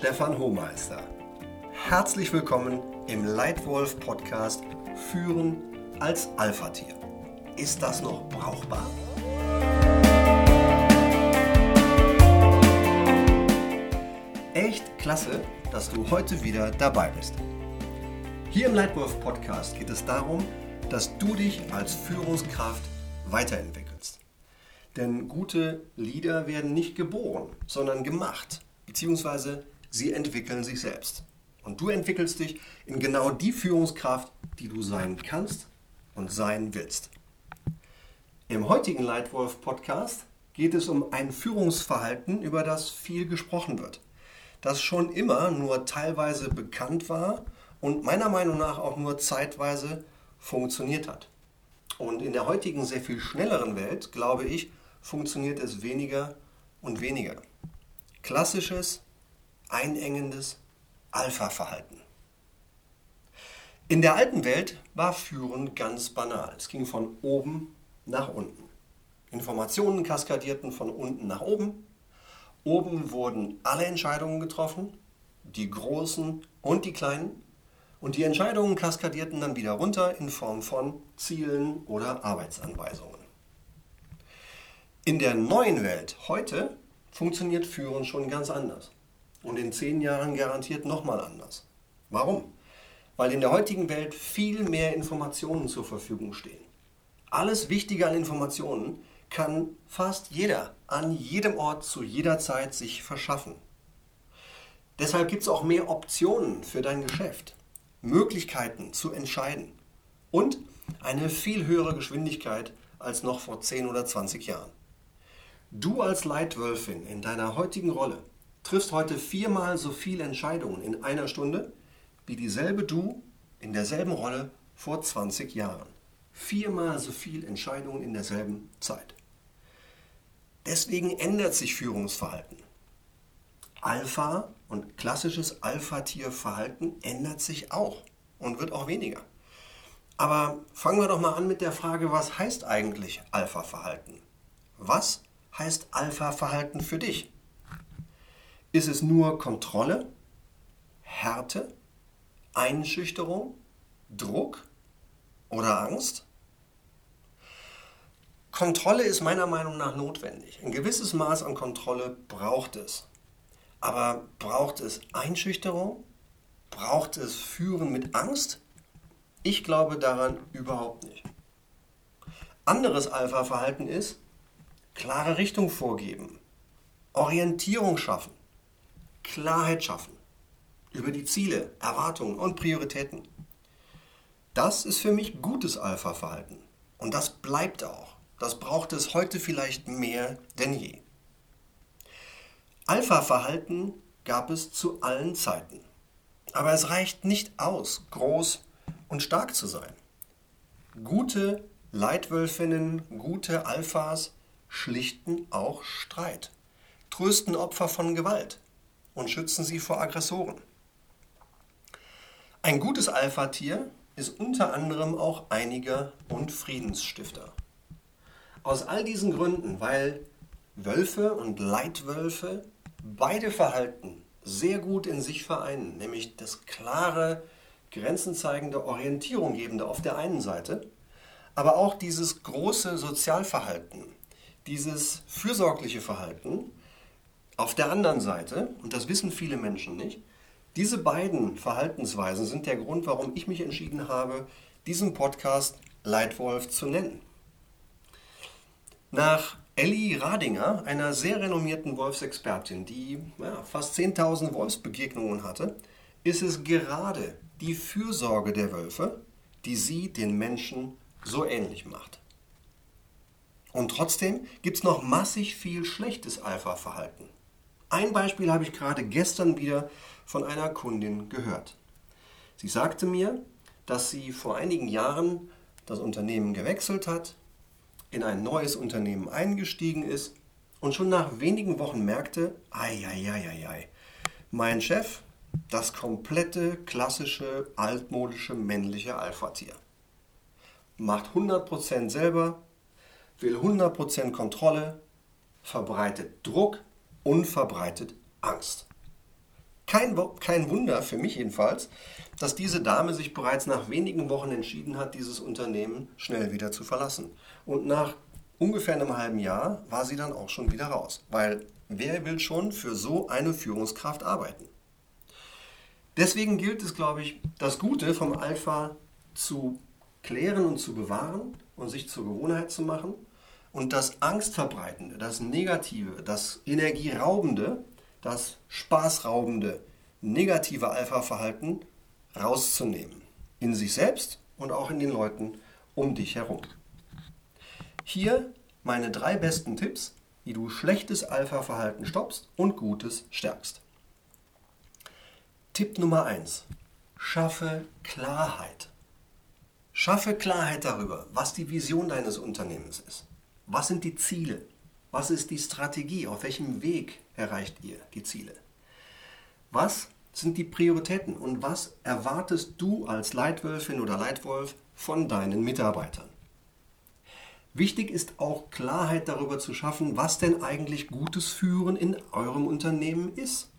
Stefan Hohmeister. Herzlich willkommen im Leitwolf Podcast Führen als Alpha-Tier. Ist das noch brauchbar? Echt klasse, dass du heute wieder dabei bist. Hier im Leitwolf Podcast geht es darum, dass du dich als Führungskraft weiterentwickelst. Denn gute Leader werden nicht geboren, sondern gemacht, beziehungsweise sie entwickeln sich selbst. Und du entwickelst dich in genau die Führungskraft, die du sein kannst und sein willst. Im heutigen Leitwolf Podcast geht es um ein Führungsverhalten, über das viel gesprochen wird, das schon immer nur teilweise bekannt war und meiner Meinung nach auch nur zeitweise funktioniert hat. Und in der heutigen sehr viel schnelleren Welt, glaube ich, funktioniert es weniger und weniger. Klassisches, einengendes Alpha-Verhalten. In der alten Welt war Führen ganz banal. Es ging von oben nach unten. Informationen kaskadierten von unten nach oben. Oben wurden alle Entscheidungen getroffen, die großen und die kleinen. Und die Entscheidungen kaskadierten dann wieder runter in Form von Zielen oder Arbeitsanweisungen. In der neuen Welt heute funktioniert Führen schon ganz anders. Und in zehn Jahren garantiert nochmal anders. Warum? Weil in der heutigen Welt viel mehr Informationen zur Verfügung stehen. Alles Wichtige an Informationen kann fast jeder an jedem Ort zu jeder Zeit sich verschaffen. Deshalb gibt es auch mehr Optionen für dein Geschäft. Möglichkeiten zu entscheiden und eine viel höhere Geschwindigkeit als noch vor 10 oder 20 Jahren. Du als Leitwölfin in deiner heutigen Rolle triffst heute viermal so viele Entscheidungen in einer Stunde wie dieselbe du in derselben Rolle vor 20 Jahren. Viermal so viele Entscheidungen in derselben Zeit. Deswegen ändert sich Führungsverhalten. Alpha und klassisches Alpha-Tier-Verhalten ändert sich auch und wird auch weniger. Aber fangen wir doch mal an mit der Frage, was heißt eigentlich Alpha-Verhalten? Was heißt Alpha-Verhalten für dich? Ist es nur Kontrolle, Härte, Einschüchterung, Druck oder Angst? Kontrolle ist meiner Meinung nach notwendig. Ein gewisses Maß an Kontrolle braucht es. Aber braucht es Einschüchterung? Braucht es Führen mit Angst? Ich glaube daran überhaupt nicht. Anderes Alpha-Verhalten ist klare Richtung vorgeben, Orientierung schaffen, Klarheit schaffen über die Ziele, Erwartungen und Prioritäten. Das ist für mich gutes Alpha-Verhalten. Und das bleibt auch. Das braucht es heute vielleicht mehr denn je. Alpha-Verhalten gab es zu allen Zeiten. Aber es reicht nicht aus, groß und stark zu sein. Gute Leitwölfinnen, gute Alphas schlichten auch Streit, trösten Opfer von Gewalt und schützen sie vor Aggressoren. Ein gutes Alpha-Tier ist unter anderem auch Einiger und Friedensstifter. Aus all diesen Gründen, weil Wölfe und Leitwölfe beide Verhalten sehr gut in sich vereinen, nämlich das klare, grenzenzeigende, orientierunggebende auf der einen Seite, aber auch dieses große Sozialverhalten, dieses fürsorgliche Verhalten auf der anderen Seite, und das wissen viele Menschen nicht, diese beiden Verhaltensweisen sind der Grund, warum ich mich entschieden habe, diesen Podcast Leitwolf zu nennen. Nach Elli Radinger, einer sehr renommierten Wolfsexpertin, die ja, fast 10.000 Wolfsbegegnungen hatte, ist es gerade die Fürsorge der Wölfe, die sie den Menschen so ähnlich macht. Und trotzdem gibt es noch massig viel schlechtes Alpha-Verhalten. Ein Beispiel habe ich gerade gestern wieder von einer Kundin gehört. Sie sagte mir, dass sie vor einigen Jahren das Unternehmen gewechselt hat, in ein neues Unternehmen eingestiegen ist und schon nach wenigen Wochen merkte, ei, ei, ei, ei, ei, mein Chef, das komplette klassische altmodische männliche Alpha-Tier. Macht 100% selber, will 100% Kontrolle, verbreitet Druck und verbreitet Angst. Kein, kein Wunder, für mich jedenfalls, dass diese Dame sich bereits nach wenigen Wochen entschieden hat, dieses Unternehmen schnell wieder zu verlassen. Und nach ungefähr einem halben Jahr war sie dann auch schon wieder raus. Weil wer will schon für so eine Führungskraft arbeiten? Deswegen gilt es, glaube ich, das Gute vom Alpha zu klären und zu bewahren und sich zur Gewohnheit zu machen und das Angstverbreitende, das Negative, das Energieraubende das spaßraubende, negative Alpha-Verhalten rauszunehmen. In sich selbst und auch in den Leuten um dich herum. Hier meine drei besten Tipps, wie du schlechtes Alpha-Verhalten stoppst und gutes stärkst. Tipp Nummer 1. Schaffe Klarheit. Schaffe Klarheit darüber, was die Vision deines Unternehmens ist. Was sind die Ziele? Was ist die Strategie? Auf welchem Weg erreicht ihr die Ziele? Was sind die Prioritäten und was erwartest du als Leitwölfin oder Leitwolf von deinen Mitarbeitern? Wichtig ist auch Klarheit darüber zu schaffen, was denn eigentlich gutes Führen in eurem Unternehmen ist.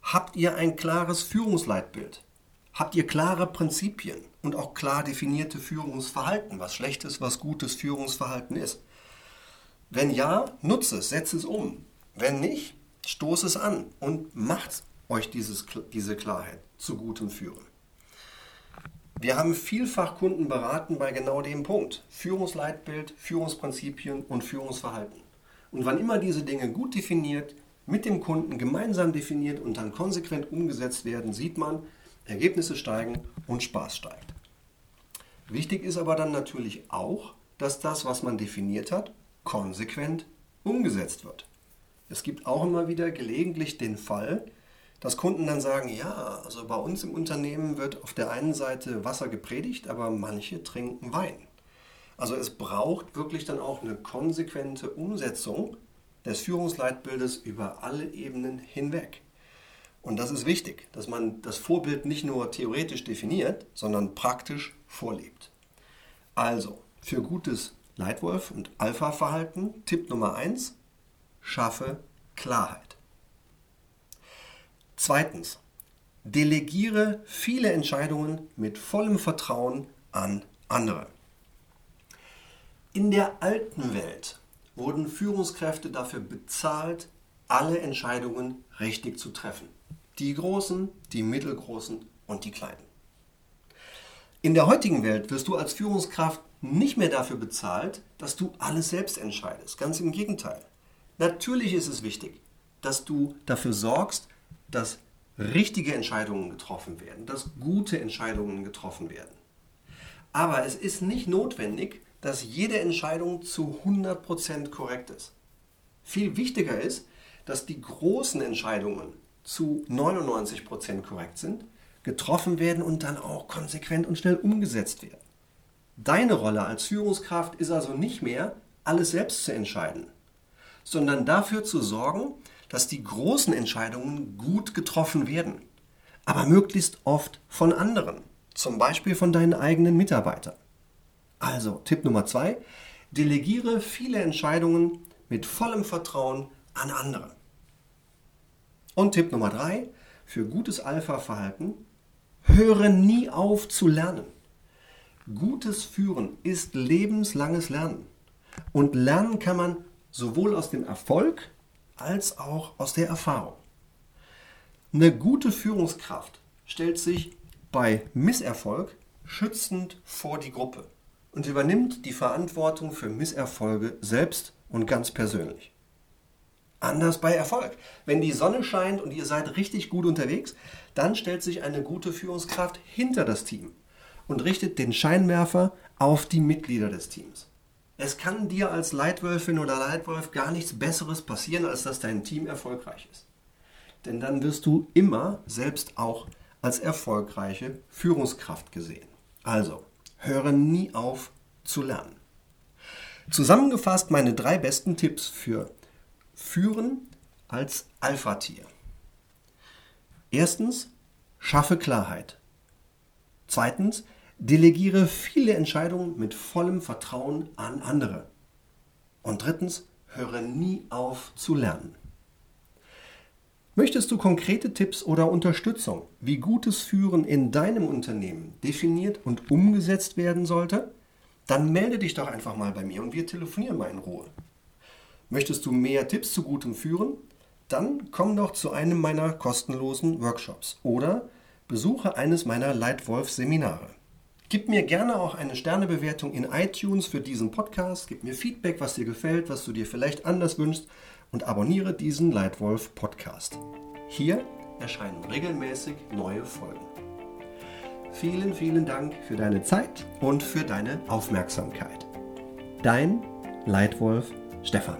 Habt ihr ein klares Führungsleitbild? Habt ihr klare Prinzipien und auch klar definierte Führungsverhalten, was schlechtes, was gutes Führungsverhalten ist? Wenn ja, nutze es, setze es um. Wenn nicht, stoß es an und macht euch dieses, diese Klarheit zu gutem Führen. Wir haben vielfach Kunden beraten bei genau dem Punkt. Führungsleitbild, Führungsprinzipien und Führungsverhalten. Und wann immer diese Dinge gut definiert, mit dem Kunden gemeinsam definiert und dann konsequent umgesetzt werden, sieht man, Ergebnisse steigen und Spaß steigt. Wichtig ist aber dann natürlich auch, dass das, was man definiert hat, konsequent umgesetzt wird. Es gibt auch immer wieder gelegentlich den Fall, dass Kunden dann sagen, ja, also bei uns im Unternehmen wird auf der einen Seite Wasser gepredigt, aber manche trinken Wein. Also es braucht wirklich dann auch eine konsequente Umsetzung des Führungsleitbildes über alle Ebenen hinweg. Und das ist wichtig, dass man das Vorbild nicht nur theoretisch definiert, sondern praktisch vorlebt. Also, für gutes Leitwolf und Alpha-Verhalten. Tipp Nummer 1, schaffe Klarheit. Zweitens, delegiere viele Entscheidungen mit vollem Vertrauen an andere. In der alten Welt wurden Führungskräfte dafür bezahlt, alle Entscheidungen richtig zu treffen. Die großen, die mittelgroßen und die kleinen. In der heutigen Welt wirst du als Führungskraft nicht mehr dafür bezahlt, dass du alles selbst entscheidest. Ganz im Gegenteil. Natürlich ist es wichtig, dass du dafür sorgst, dass richtige Entscheidungen getroffen werden, dass gute Entscheidungen getroffen werden. Aber es ist nicht notwendig, dass jede Entscheidung zu 100% korrekt ist. Viel wichtiger ist, dass die großen Entscheidungen zu 99% korrekt sind, getroffen werden und dann auch konsequent und schnell umgesetzt werden. Deine Rolle als Führungskraft ist also nicht mehr, alles selbst zu entscheiden, sondern dafür zu sorgen, dass die großen Entscheidungen gut getroffen werden, aber möglichst oft von anderen, zum Beispiel von deinen eigenen Mitarbeitern. Also Tipp Nummer zwei, delegiere viele Entscheidungen mit vollem Vertrauen an andere. Und Tipp Nummer drei, für gutes Alpha-Verhalten, höre nie auf zu lernen. Gutes Führen ist lebenslanges Lernen. Und lernen kann man sowohl aus dem Erfolg als auch aus der Erfahrung. Eine gute Führungskraft stellt sich bei Misserfolg schützend vor die Gruppe und übernimmt die Verantwortung für Misserfolge selbst und ganz persönlich. Anders bei Erfolg. Wenn die Sonne scheint und ihr seid richtig gut unterwegs, dann stellt sich eine gute Führungskraft hinter das Team und richtet den Scheinwerfer auf die Mitglieder des Teams. Es kann dir als Leitwölfin oder Leitwolf gar nichts Besseres passieren, als dass dein Team erfolgreich ist. Denn dann wirst du immer selbst auch als erfolgreiche Führungskraft gesehen. Also, höre nie auf zu lernen. Zusammengefasst meine drei besten Tipps für Führen als Alpha-Tier. Erstens, schaffe Klarheit. Zweitens, Delegiere viele Entscheidungen mit vollem Vertrauen an andere. Und drittens, höre nie auf zu lernen. Möchtest du konkrete Tipps oder Unterstützung, wie gutes Führen in deinem Unternehmen definiert und umgesetzt werden sollte? Dann melde dich doch einfach mal bei mir und wir telefonieren mal in Ruhe. Möchtest du mehr Tipps zu gutem Führen? Dann komm doch zu einem meiner kostenlosen Workshops oder besuche eines meiner Leitwolf-Seminare. Gib mir gerne auch eine Sternebewertung in iTunes für diesen Podcast. Gib mir Feedback, was dir gefällt, was du dir vielleicht anders wünschst und abonniere diesen Leitwolf Podcast. Hier erscheinen regelmäßig neue Folgen. Vielen, vielen Dank für deine Zeit und für deine Aufmerksamkeit. Dein Leitwolf Stefan.